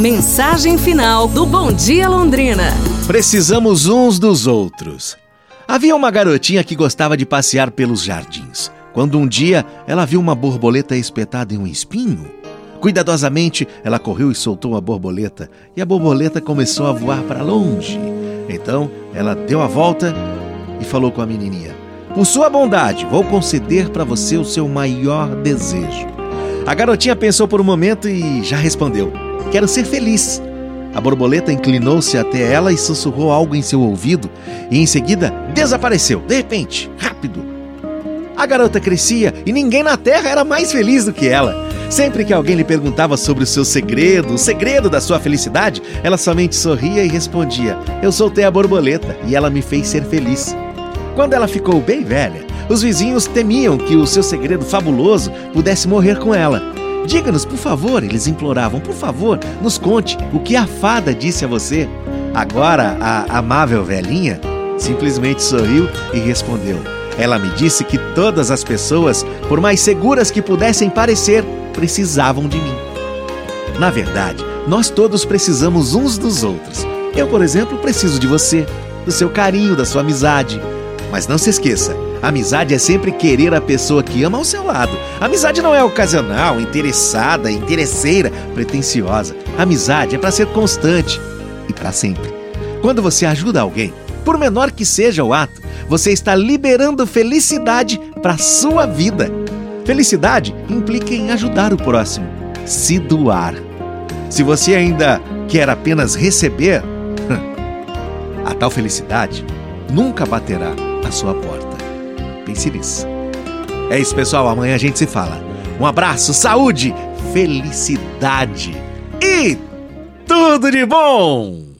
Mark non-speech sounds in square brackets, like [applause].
Mensagem final do Bom Dia Londrina. Precisamos uns dos outros. Havia uma garotinha que gostava de passear pelos jardins. Quando um dia ela viu uma borboleta espetada em um espinho, cuidadosamente ela correu e soltou a borboleta, e a borboleta começou a voar para longe. Então ela deu a volta e falou com a menininha: Por sua bondade, vou conceder para você o seu maior desejo. A garotinha pensou por um momento e já respondeu: Quero ser feliz. A borboleta inclinou-se até ela e sussurrou algo em seu ouvido, e em seguida desapareceu, de repente, rápido. A garota crescia e ninguém na terra era mais feliz do que ela. Sempre que alguém lhe perguntava sobre o seu segredo, o segredo da sua felicidade, ela somente sorria e respondia: Eu soltei a borboleta e ela me fez ser feliz. Quando ela ficou bem velha, os vizinhos temiam que o seu segredo fabuloso pudesse morrer com ela. Diga-nos, por favor, eles imploravam, por favor, nos conte o que a fada disse a você. Agora, a amável velhinha simplesmente sorriu e respondeu: Ela me disse que todas as pessoas, por mais seguras que pudessem parecer, precisavam de mim. Na verdade, nós todos precisamos uns dos outros. Eu, por exemplo, preciso de você, do seu carinho, da sua amizade. Mas não se esqueça, Amizade é sempre querer a pessoa que ama ao seu lado. Amizade não é ocasional, interessada, interesseira, pretensiosa. Amizade é para ser constante e para sempre. Quando você ajuda alguém, por menor que seja o ato, você está liberando felicidade para sua vida. Felicidade implica em ajudar o próximo, se doar. Se você ainda quer apenas receber, [laughs] a tal felicidade nunca baterá à sua porta. Pense nisso. É isso, pessoal. Amanhã a gente se fala. Um abraço, saúde, felicidade e tudo de bom!